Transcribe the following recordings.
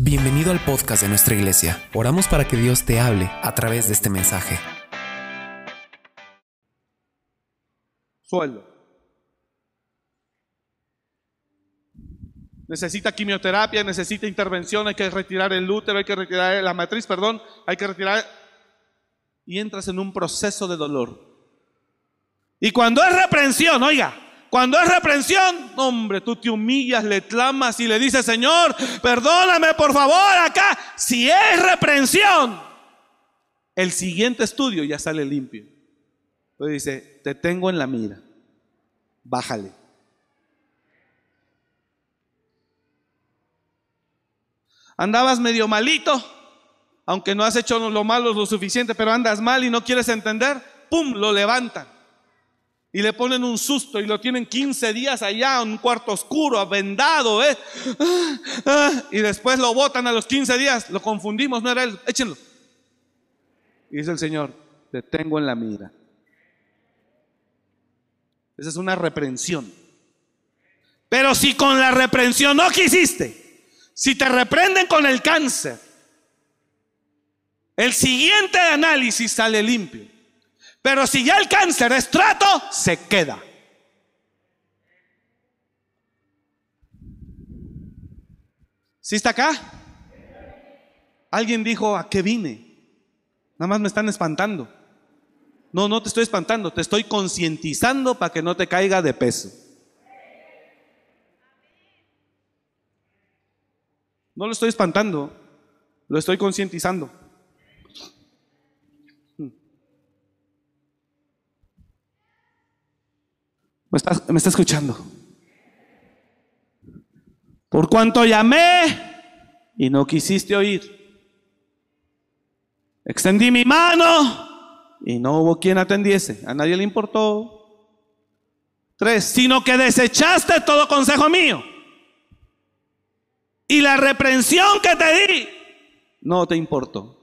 Bienvenido al podcast de nuestra iglesia. Oramos para que Dios te hable a través de este mensaje. Sueldo. Necesita quimioterapia, necesita intervención, hay que retirar el útero, hay que retirar la matriz, perdón, hay que retirar... Y entras en un proceso de dolor. Y cuando es reprensión, oiga, cuando es reprensión, hombre, tú te humillas, le clamas y le dices, Señor, perdóname por favor acá. Si es reprensión, el siguiente estudio ya sale limpio. Entonces dice, te tengo en la mira, bájale. Andabas medio malito, aunque no has hecho lo malo lo suficiente, pero andas mal y no quieres entender, ¡pum! Lo levantan y le ponen un susto y lo tienen 15 días allá en un cuarto oscuro, vendado, ¿eh? Y después lo botan a los 15 días, lo confundimos, no era él, échenlo. Y dice el Señor, te tengo en la mira. Esa es una reprensión. Pero si con la reprensión no quisiste, si te reprenden con el cáncer, el siguiente análisis sale limpio. Pero si ya el cáncer es trato, se queda. ¿Sí está acá? Alguien dijo, ¿a qué vine? Nada más me están espantando. No, no te estoy espantando, te estoy concientizando para que no te caiga de peso. No lo estoy espantando, lo estoy concientizando. ¿Me está, escuchando? Por cuanto llamé y no quisiste oír. Extendí mi mano y no hubo quien atendiese. A nadie le importó. Tres, sino que desechaste todo consejo mío. Y la reprensión que te di no te importó.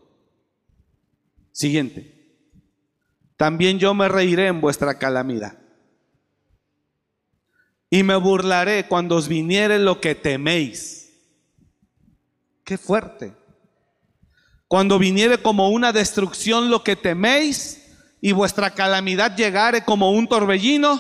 Siguiente. También yo me reiré en vuestra calamidad. Y me burlaré cuando os viniere lo que teméis. Qué fuerte. Cuando viniere como una destrucción lo que teméis y vuestra calamidad llegare como un torbellino,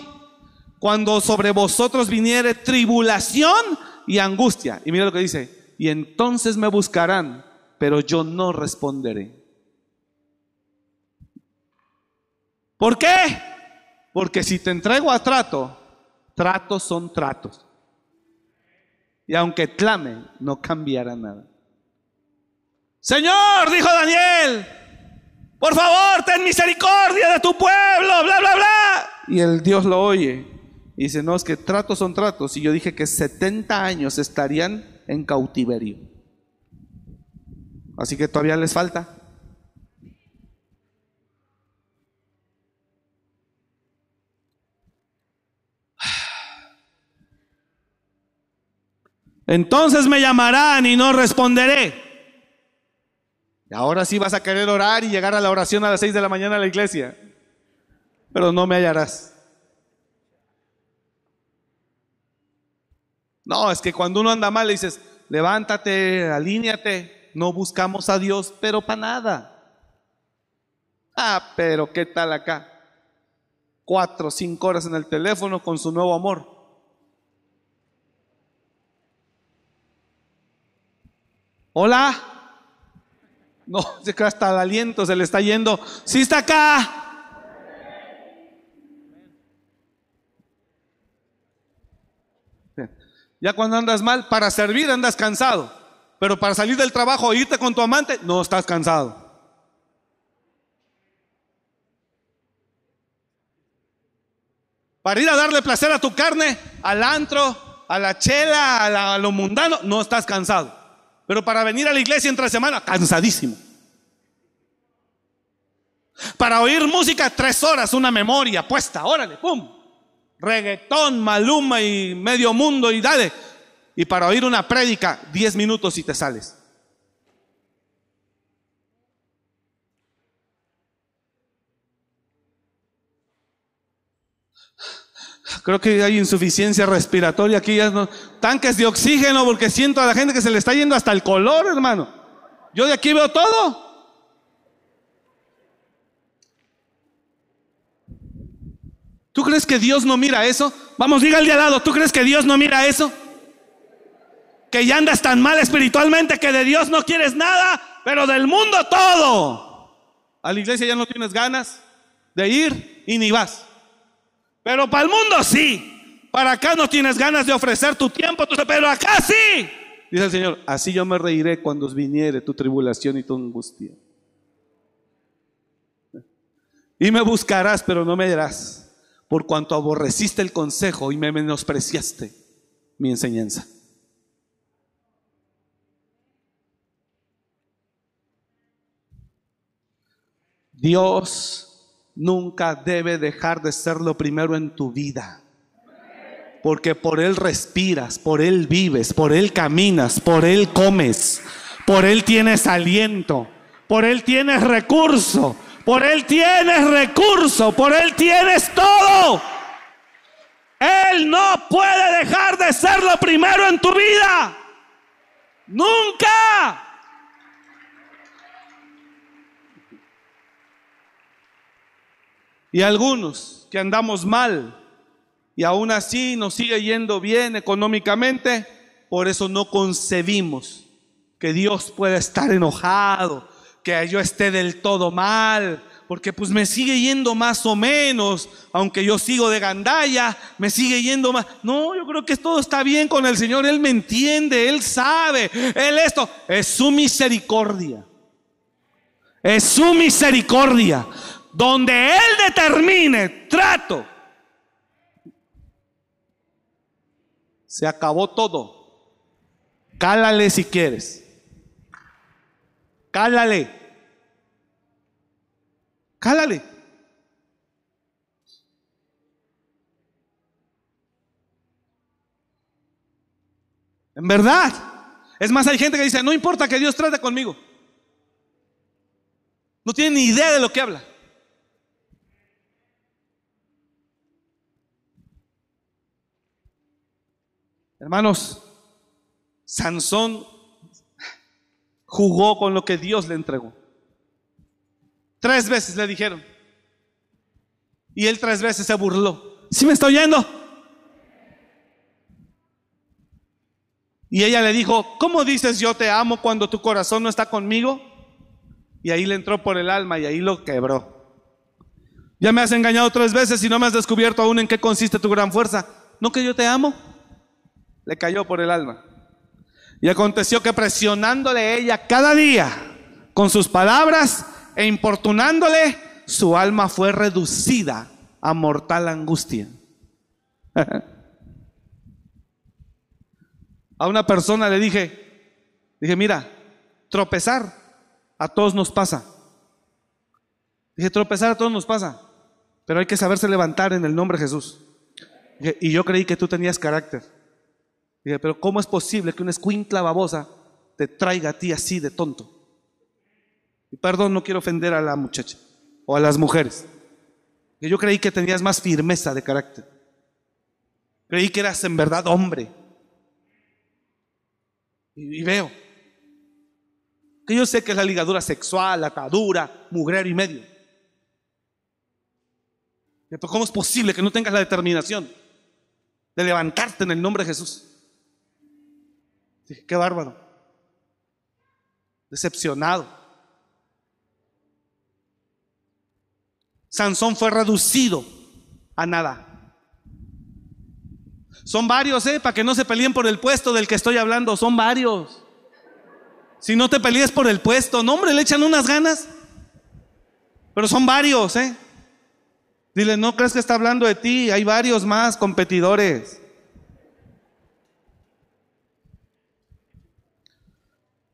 cuando sobre vosotros viniere tribulación y angustia. Y mira lo que dice, y entonces me buscarán, pero yo no responderé. ¿Por qué? Porque si te entrego a trato, tratos son tratos. Y aunque clame, no cambiará nada. Señor, dijo Daniel, por favor, ten misericordia de tu pueblo, bla, bla, bla. Y el Dios lo oye. Y dice, no, es que tratos son tratos. Y yo dije que 70 años estarían en cautiverio. Así que todavía les falta. Entonces me llamarán y no responderé. Ahora sí vas a querer orar y llegar a la oración a las 6 de la mañana a la iglesia. Pero no me hallarás. No, es que cuando uno anda mal le dices, levántate, alíñate, no buscamos a Dios, pero para nada. Ah, pero ¿qué tal acá? Cuatro, cinco horas en el teléfono con su nuevo amor. Hola. No, hasta el aliento se le está yendo. Sí está acá. Ya cuando andas mal, para servir andas cansado. Pero para salir del trabajo e irte con tu amante, no estás cansado. Para ir a darle placer a tu carne, al antro, a la chela, a, a lo mundano, no estás cansado. Pero para venir a la iglesia entre semana, cansadísimo. Para oír música tres horas, una memoria puesta, órale, pum. Reggaetón, maluma y medio mundo y dale. Y para oír una prédica, diez minutos y te sales. Creo que hay insuficiencia respiratoria aquí, ya no, tanques de oxígeno, porque siento a la gente que se le está yendo hasta el color, hermano. Yo de aquí veo todo. ¿Tú crees que Dios no mira eso? Vamos, diga al de al lado, ¿tú crees que Dios no mira eso? Que ya andas tan mal espiritualmente que de Dios no quieres nada, pero del mundo todo. A la iglesia ya no tienes ganas de ir y ni vas. Pero para el mundo sí. Para acá no tienes ganas de ofrecer tu tiempo, pero acá sí. Dice el Señor, así yo me reiré cuando viniere tu tribulación y tu angustia. Y me buscarás, pero no me dirás por cuanto aborreciste el consejo y me menospreciaste mi enseñanza. Dios nunca debe dejar de ser lo primero en tu vida. Porque por Él respiras, por Él vives, por Él caminas, por Él comes, por Él tienes aliento, por Él tienes recurso, por Él tienes recurso, por Él tienes todo. Él no puede dejar de ser lo primero en tu vida. Nunca. Y algunos que andamos mal y aún así nos sigue yendo bien económicamente, por eso no concebimos que Dios pueda estar enojado, que yo esté del todo mal, porque pues me sigue yendo más o menos, aunque yo sigo de gandalla, me sigue yendo más. No, yo creo que todo está bien con el Señor, Él me entiende, Él sabe, Él esto, es su misericordia. Es su misericordia. Donde Él determine trato, se acabó todo. Cálale si quieres. Cálale. Cálale. En verdad. Es más, hay gente que dice, no importa que Dios trate conmigo. No tiene ni idea de lo que habla. Hermanos, Sansón jugó con lo que Dios le entregó. Tres veces le dijeron. Y él tres veces se burló. ¿Sí me está oyendo? Y ella le dijo, ¿cómo dices yo te amo cuando tu corazón no está conmigo? Y ahí le entró por el alma y ahí lo quebró. Ya me has engañado tres veces y no me has descubierto aún en qué consiste tu gran fuerza. ¿No que yo te amo? Le cayó por el alma. Y aconteció que presionándole ella cada día con sus palabras e importunándole, su alma fue reducida a mortal angustia. a una persona le dije, dije, mira, tropezar a todos nos pasa. Dije, tropezar a todos nos pasa, pero hay que saberse levantar en el nombre de Jesús. y yo creí que tú tenías carácter. Dije, pero ¿cómo es posible que una escuincla babosa te traiga a ti así de tonto? Y perdón, no quiero ofender a la muchacha o a las mujeres. Yo creí que tenías más firmeza de carácter. Creí que eras en verdad hombre. Y, veo que yo sé que es la ligadura sexual, atadura, mugrero y medio. Pero ¿cómo es posible que no tengas la determinación de levantarte en el nombre de Jesús? Dije, qué bárbaro. Decepcionado. Sansón fue reducido a nada. Son varios, ¿eh? Para que no se peleen por el puesto del que estoy hablando. Son varios. Si no te pelees por el puesto, no, hombre, le echan unas ganas. Pero son varios, ¿eh? Dile, no crees que está hablando de ti. Hay varios más competidores.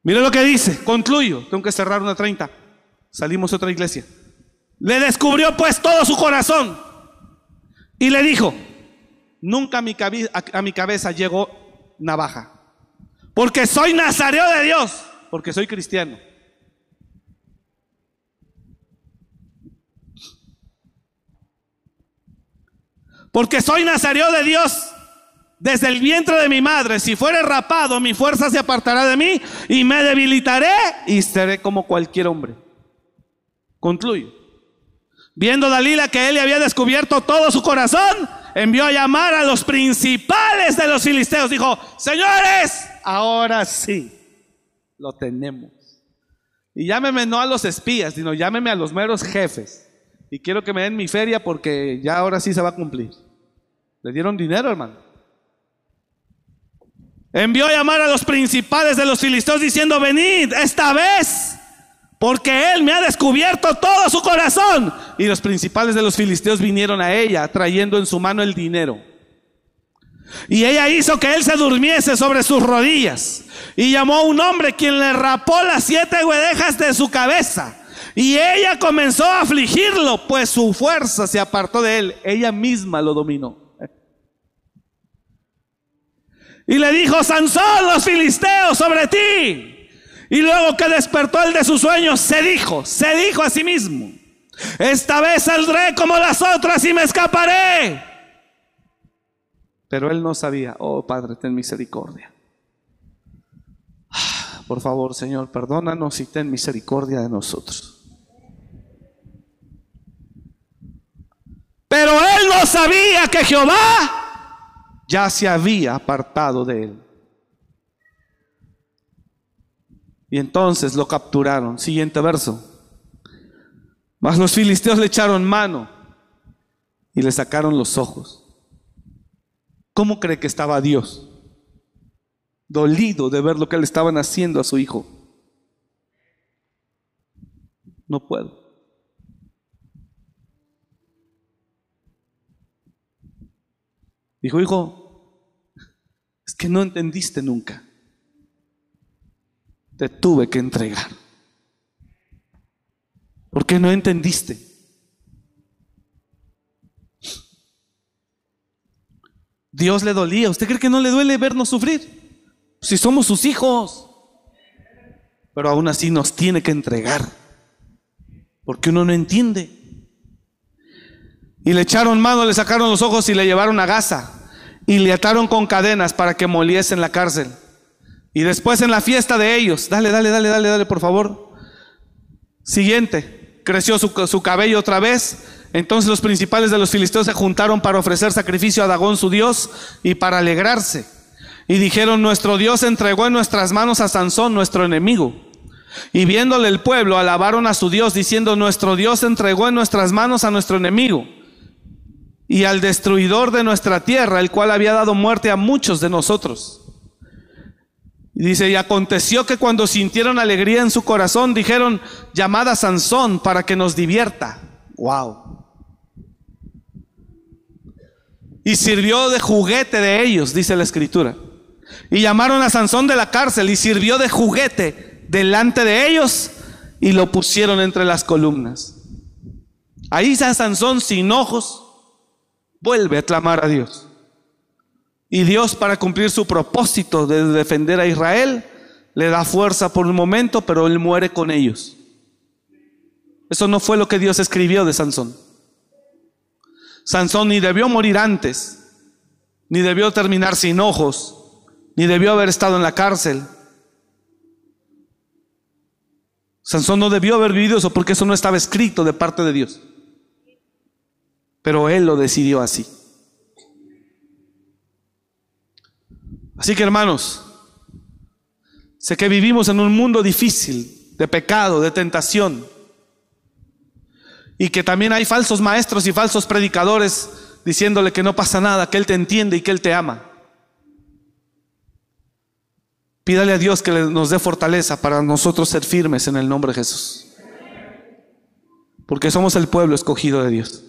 Mira lo que dice, concluyo, tengo que cerrar una 30. Salimos a otra iglesia. Le descubrió pues todo su corazón y le dijo, nunca a mi, a mi cabeza llegó navaja, porque soy nazareo de Dios, porque soy cristiano. Porque soy nazareo de Dios desde el vientre de mi madre. Si fuere rapado, mi fuerza se apartará de mí y me debilitaré y seré como cualquier hombre. Concluyo. Viendo Dalila que él le había descubierto todo su corazón, envió a llamar a los principales de los filisteos. Dijo, señores, ahora sí, lo tenemos. Y llámeme no a los espías, sino llámeme a los meros jefes. Y quiero que me den mi feria porque ya ahora sí se va a cumplir. Le dieron dinero, hermano. Envió a llamar a los principales de los filisteos diciendo, venid esta vez, porque él me ha descubierto todo su corazón. Y los principales de los filisteos vinieron a ella trayendo en su mano el dinero. Y ella hizo que él se durmiese sobre sus rodillas. Y llamó a un hombre quien le rapó las siete huedejas de su cabeza. Y ella comenzó a afligirlo, pues su fuerza se apartó de él. Ella misma lo dominó. Y le dijo, Sansón, los filisteos sobre ti. Y luego que despertó el de sus sueños, se dijo, se dijo a sí mismo, esta vez saldré como las otras y me escaparé. Pero él no sabía, oh Padre, ten misericordia. Ah, por favor, Señor, perdónanos y ten misericordia de nosotros. Pero él no sabía que Jehová ya se había apartado de él. Y entonces lo capturaron. Siguiente verso. Mas los filisteos le echaron mano y le sacaron los ojos. ¿Cómo cree que estaba Dios? Dolido de ver lo que le estaban haciendo a su hijo. No puedo. Dijo, hijo, es que no entendiste nunca. Te tuve que entregar. ¿Por qué no entendiste? Dios le dolía. ¿Usted cree que no le duele vernos sufrir? Si somos sus hijos. Pero aún así nos tiene que entregar. Porque uno no entiende. Y le echaron mano, le sacaron los ojos y le llevaron a Gaza. Y le ataron con cadenas para que moliese en la cárcel. Y después en la fiesta de ellos, dale, dale, dale, dale, dale, por favor. Siguiente, creció su, su cabello otra vez entonces los principales de los filisteos se juntaron para ofrecer sacrificio a Dagón su dios y para alegrarse. Y dijeron, nuestro Dios entregó en nuestras manos a Sansón, nuestro enemigo. Y viéndole el pueblo, alabaron a su Dios, diciendo, nuestro Dios entregó en nuestras manos a nuestro enemigo y al destruidor de nuestra tierra, el cual había dado muerte a muchos de nosotros. Dice, y aconteció que cuando sintieron alegría en su corazón, dijeron, llamad a Sansón para que nos divierta. Wow y sirvió de juguete de ellos, dice la escritura. Y llamaron a Sansón de la cárcel y sirvió de juguete delante de ellos y lo pusieron entre las columnas. Ahí está Sansón sin ojos, vuelve a clamar a Dios. Y Dios para cumplir su propósito de defender a Israel, le da fuerza por un momento, pero él muere con ellos. Eso no fue lo que Dios escribió de Sansón. Sansón ni debió morir antes, ni debió terminar sin ojos, ni debió haber estado en la cárcel. Sansón no debió haber vivido eso porque eso no estaba escrito de parte de Dios. Pero él lo decidió así. Así que hermanos, sé que vivimos en un mundo difícil, de pecado, de tentación y que también hay falsos maestros y falsos predicadores diciéndole que no pasa nada, que Él te entiende y que Él te ama. Pídale a Dios que nos dé fortaleza para nosotros ser firmes en el nombre de Jesús. Porque somos el pueblo escogido de Dios.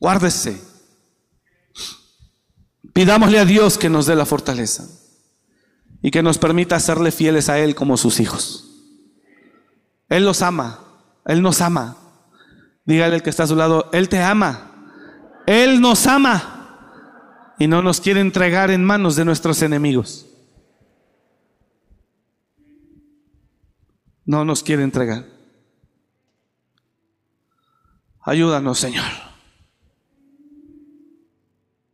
Guárdese. Pidámosle a Dios que nos dé la fortaleza y que nos permita serle fieles a Él como sus hijos. Él los ama. Él nos ama. Dígale al que está a su lado, Él te ama. Él nos ama. Y no nos quiere entregar en manos de nuestros enemigos. No nos quiere entregar. Ayúdanos, Señor.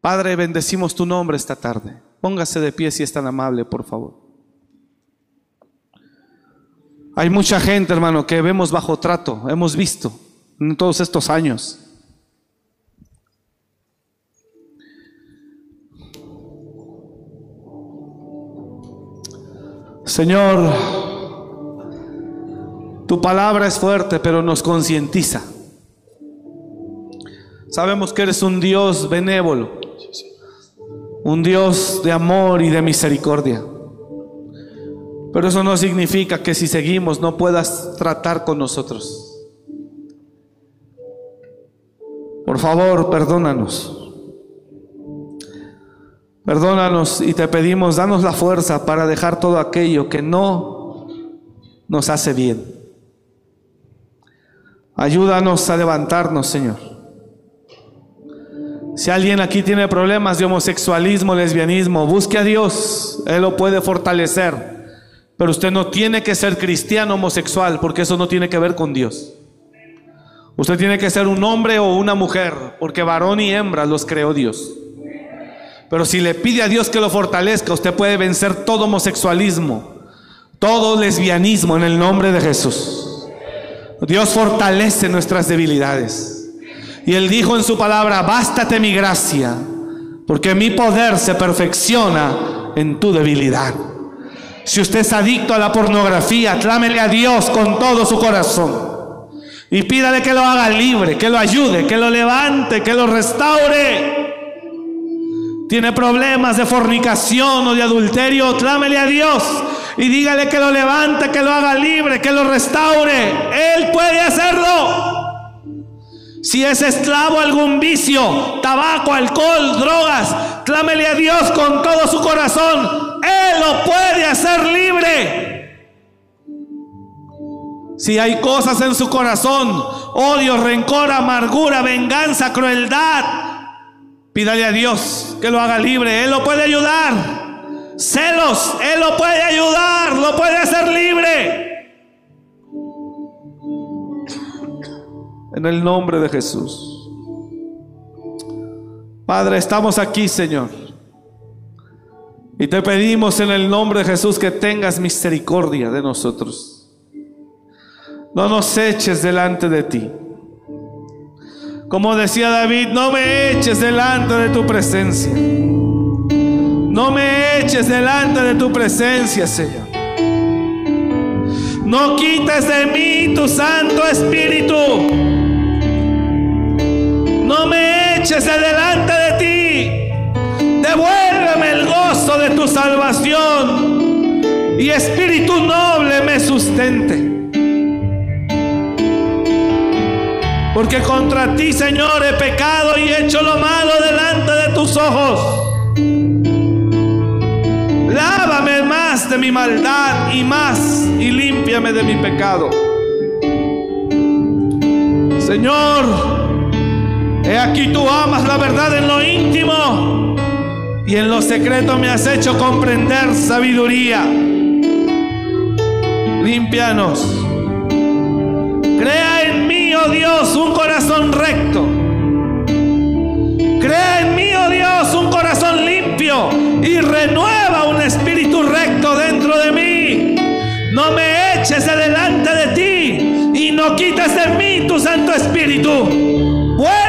Padre, bendecimos tu nombre esta tarde. Póngase de pie si es tan amable, por favor. Hay mucha gente, hermano, que vemos bajo trato, hemos visto en todos estos años. Señor, tu palabra es fuerte, pero nos concientiza. Sabemos que eres un Dios benévolo, un Dios de amor y de misericordia. Pero eso no significa que si seguimos no puedas tratar con nosotros. Por favor, perdónanos. Perdónanos y te pedimos, danos la fuerza para dejar todo aquello que no nos hace bien. Ayúdanos a levantarnos, Señor. Si alguien aquí tiene problemas de homosexualismo, lesbianismo, busque a Dios, Él lo puede fortalecer. Pero usted no tiene que ser cristiano homosexual, porque eso no tiene que ver con Dios. Usted tiene que ser un hombre o una mujer, porque varón y hembra los creó Dios. Pero si le pide a Dios que lo fortalezca, usted puede vencer todo homosexualismo, todo lesbianismo en el nombre de Jesús. Dios fortalece nuestras debilidades. Y Él dijo en su palabra, bástate mi gracia, porque mi poder se perfecciona en tu debilidad. Si usted es adicto a la pornografía, clámele a Dios con todo su corazón. Y pídale que lo haga libre, que lo ayude, que lo levante, que lo restaure. Tiene problemas de fornicación o de adulterio, clámele a Dios y dígale que lo levante, que lo haga libre, que lo restaure. Él puede hacerlo. Si es esclavo algún vicio, tabaco, alcohol, drogas, clámele a Dios con todo su corazón. Él lo puede hacer libre. Si hay cosas en su corazón, odio, rencor, amargura, venganza, crueldad, pídale a Dios que lo haga libre. Él lo puede ayudar. Celos, Él lo puede ayudar, lo puede hacer libre. En el nombre de Jesús. Padre, estamos aquí, Señor. Y te pedimos en el nombre de Jesús que tengas misericordia de nosotros. No nos eches delante de ti. Como decía David, no me eches delante de tu presencia. No me eches delante de tu presencia, Señor. No quites de mí tu Santo Espíritu. No me eches de delante de ti. Devuélveme el gozo de tu salvación. Y Espíritu noble me sustente. Porque contra ti, Señor, he pecado y he hecho lo malo delante de tus ojos. Lávame más de mi maldad y más y límpiame de mi pecado. Señor, he aquí tú amas la verdad en lo íntimo y en lo secreto me has hecho comprender sabiduría. Límpianos. Crea en mí, oh Dios, un corazón recto. Crea en mí, oh Dios, un corazón limpio y renueva un espíritu recto dentro de mí. No me eches de delante de ti y no quites de mí tu Santo Espíritu.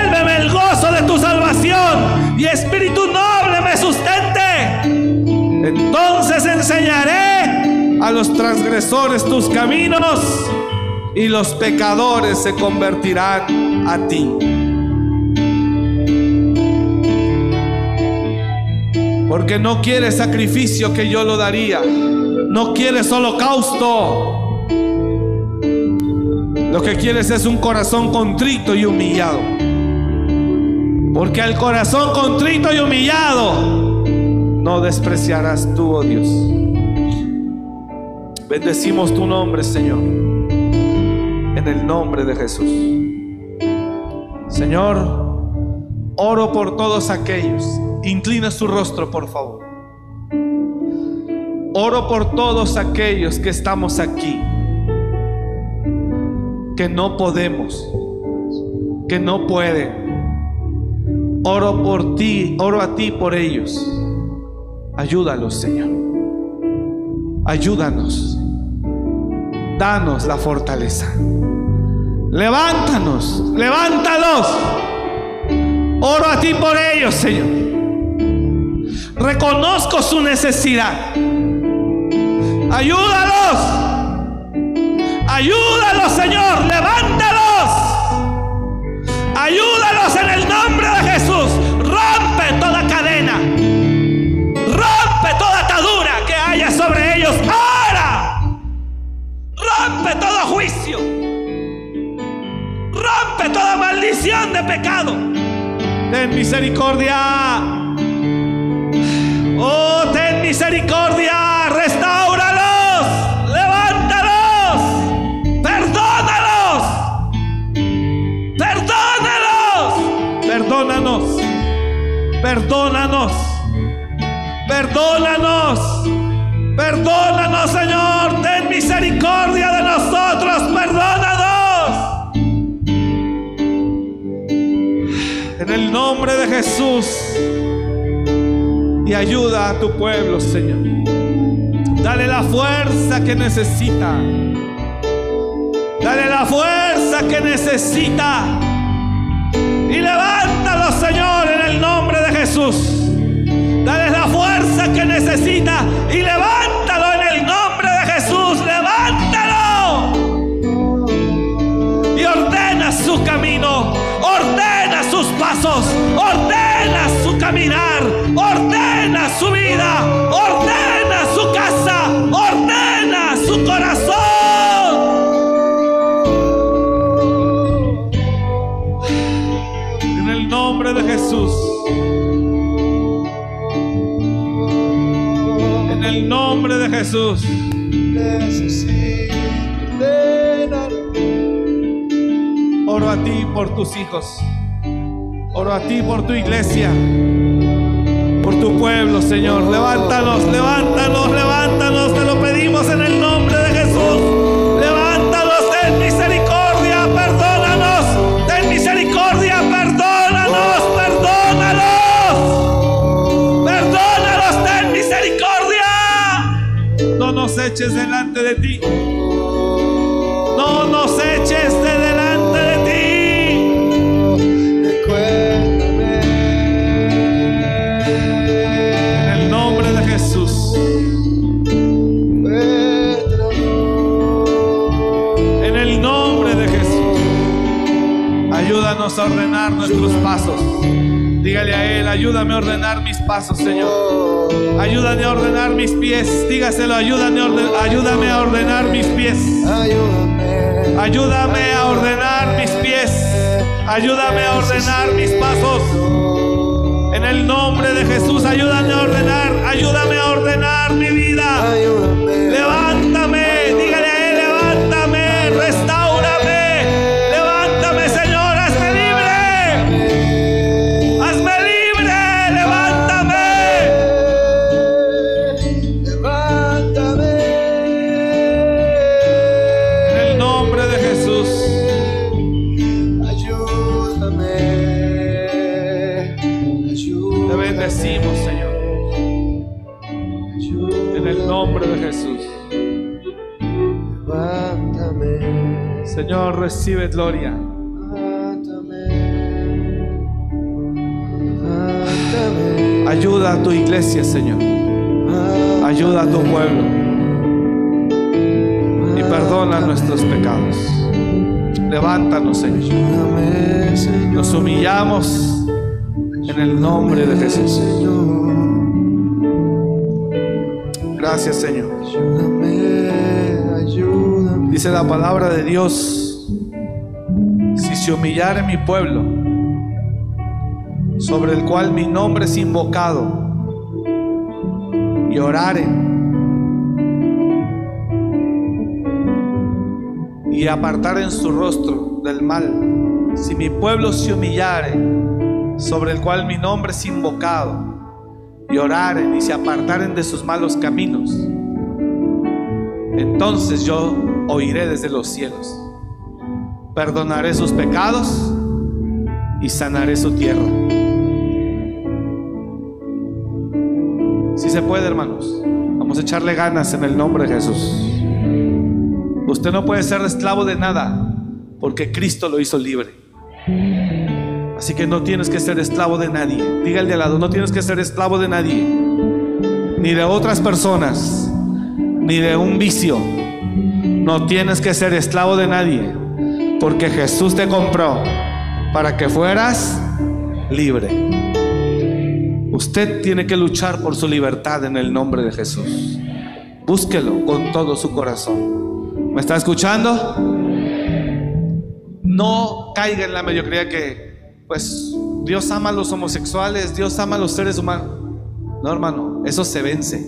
Vuélveme el gozo de tu salvación y espíritu noble me sustente. Entonces enseñaré a los transgresores tus caminos y los pecadores se convertirán a ti. Porque no quieres sacrificio que yo lo daría. No quieres holocausto. Lo que quieres es un corazón contrito y humillado. Porque al corazón contrito y humillado no despreciarás tú, oh Dios. Bendecimos tu nombre, Señor. En el nombre de Jesús. Señor, oro por todos aquellos. Inclina su rostro, por favor. Oro por todos aquellos que estamos aquí, que no podemos, que no pueden, Oro por ti, oro a ti por ellos. Ayúdalos, Señor. Ayúdanos. Danos la fortaleza. Levántanos, levántalos. Oro a ti por ellos, Señor. Reconozco su necesidad. Ayúdalos. Ayúdalos, Señor. Levántalos. Pecado. Ten misericordia. Oh, ten misericordia. Restáuralos. Levántalos. Perdónalos. Perdónalos. Perdónanos. Perdónanos. Perdónanos. Perdónanos, Señor. Ten misericordia nombre de Jesús. Y ayuda a tu pueblo, Señor. Dale la fuerza que necesita. Dale la fuerza que necesita. Y levántalo, Señor, en el nombre de Jesús. Dale la fuerza que necesita. Y levántalo en el nombre de Jesús. Levántalo. Y ordena su camino. Ordena sus pasos. Ordena su caminar. Ordena su vida. Ordena su casa. Ordena su corazón. En el nombre de Jesús. En el nombre de Jesús. Oro a ti por tus hijos. Oro a ti por tu iglesia. Por tu pueblo, Señor. Levántanos, levántanos, levántanos. Te lo pedimos en el nombre de Jesús. Levántanos, ten misericordia, perdónanos. Ten misericordia, perdónanos, perdónanos. Perdónanos, ten misericordia. No nos eches delante de ti. No nos eches de delante Ayúdanos a ordenar nuestros pasos. Dígale a Él, ayúdame a ordenar mis pasos, Señor. Ayúdame a ordenar mis pies. Dígaselo, ayúdame ayúdame a ordenar mis pies. Ayúdame. Ayúdame a ordenar mis pies. Ayúdame a ordenar mis pasos. En el nombre de Jesús, ayúdame a ordenar. Ayúdame a ordenar mi vida. Ayúdame. Recibe gloria. Ayuda a tu iglesia, Señor. Ayuda a tu pueblo y perdona nuestros pecados. Levántanos, Señor. Nos humillamos en el nombre de Jesús. Gracias, Señor. Dice la palabra de Dios, se humillare mi pueblo, sobre el cual mi nombre es invocado, y oraren y apartaren su rostro del mal, si mi pueblo se humillare, sobre el cual mi nombre es invocado, y oraren y se apartaren de sus malos caminos, entonces yo oiré desde los cielos, perdonaré sus pecados y sanaré su tierra. Si se puede, hermanos, vamos a echarle ganas en el nombre de Jesús. Usted no puede ser esclavo de nada, porque Cristo lo hizo libre. Así que no tienes que ser esclavo de nadie. Diga el de al lado, no tienes que ser esclavo de nadie, ni de otras personas, ni de un vicio. No tienes que ser esclavo de nadie porque Jesús te compró para que fueras libre. Usted tiene que luchar por su libertad en el nombre de Jesús. Búsquelo con todo su corazón. ¿Me está escuchando? No caiga en la mediocridad que, pues, Dios ama a los homosexuales, Dios ama a los seres humanos. No, hermano, eso se vence.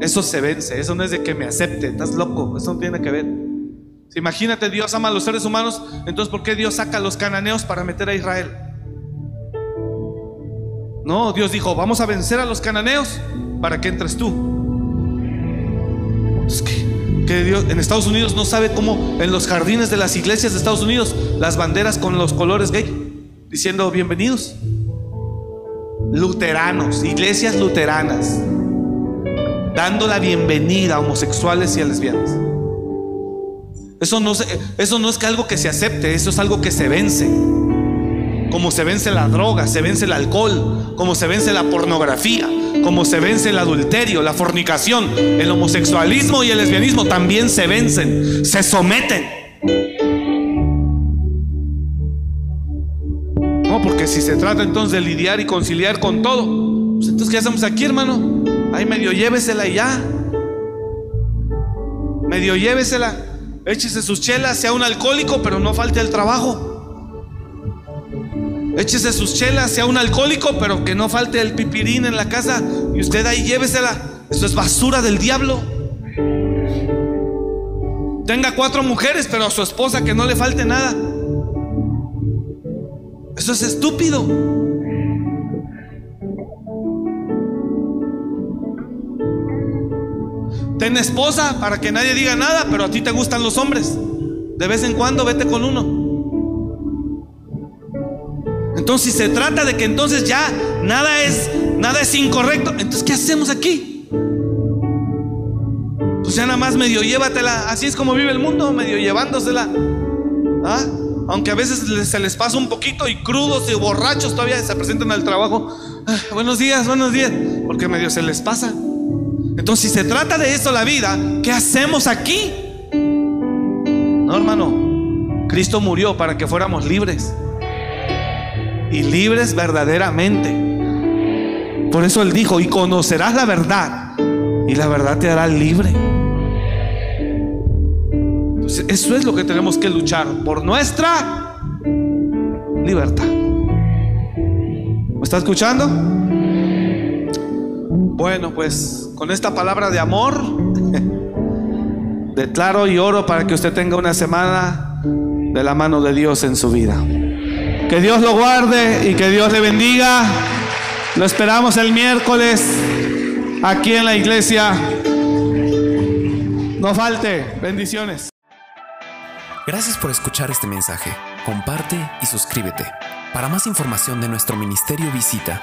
Eso se vence. Eso no es de que me acepte. Estás loco. Eso no tiene que ver. Imagínate, Dios ama a los seres humanos. Entonces, ¿por qué Dios saca a los cananeos para meter a Israel? No, Dios dijo, vamos a vencer a los cananeos para que entres tú. Es que, que Dios en Estados Unidos no sabe cómo en los jardines de las iglesias de Estados Unidos las banderas con los colores gay, diciendo bienvenidos. Luteranos, iglesias luteranas, dando la bienvenida a homosexuales y a lesbianas. Eso no, eso no es que algo que se acepte, eso es algo que se vence. Como se vence la droga, se vence el alcohol, como se vence la pornografía, como se vence el adulterio, la fornicación, el homosexualismo y el lesbianismo también se vencen, se someten. No, porque si se trata entonces de lidiar y conciliar con todo, pues entonces ¿qué hacemos aquí, hermano? Ay, medio llévesela y ya. Medio llévesela. Échese sus chelas, sea un alcohólico, pero no falte al trabajo. Échese sus chelas, sea un alcohólico, pero que no falte el pipirín en la casa. Y usted ahí llévesela. Eso es basura del diablo. Tenga cuatro mujeres, pero a su esposa que no le falte nada. Eso es estúpido. Ten esposa para que nadie diga nada, pero a ti te gustan los hombres. De vez en cuando vete con uno. Entonces, si se trata de que entonces ya nada es nada es incorrecto, entonces ¿qué hacemos aquí? Pues ya nada más medio llévatela, así es como vive el mundo, medio llevándosela. ¿Ah? Aunque a veces se les pasa un poquito y crudos y borrachos todavía se presentan al trabajo. Ah, buenos días, buenos días, porque medio se les pasa. Entonces, si se trata de esto la vida, ¿qué hacemos aquí? No, hermano, Cristo murió para que fuéramos libres. Y libres verdaderamente. Por eso Él dijo, y conocerás la verdad, y la verdad te hará libre. Entonces, eso es lo que tenemos que luchar por nuestra libertad. ¿Me está escuchando? Bueno, pues con esta palabra de amor, declaro y oro para que usted tenga una semana de la mano de Dios en su vida. Que Dios lo guarde y que Dios le bendiga. Lo esperamos el miércoles aquí en la iglesia. No falte. Bendiciones. Gracias por escuchar este mensaje. Comparte y suscríbete. Para más información de nuestro ministerio visita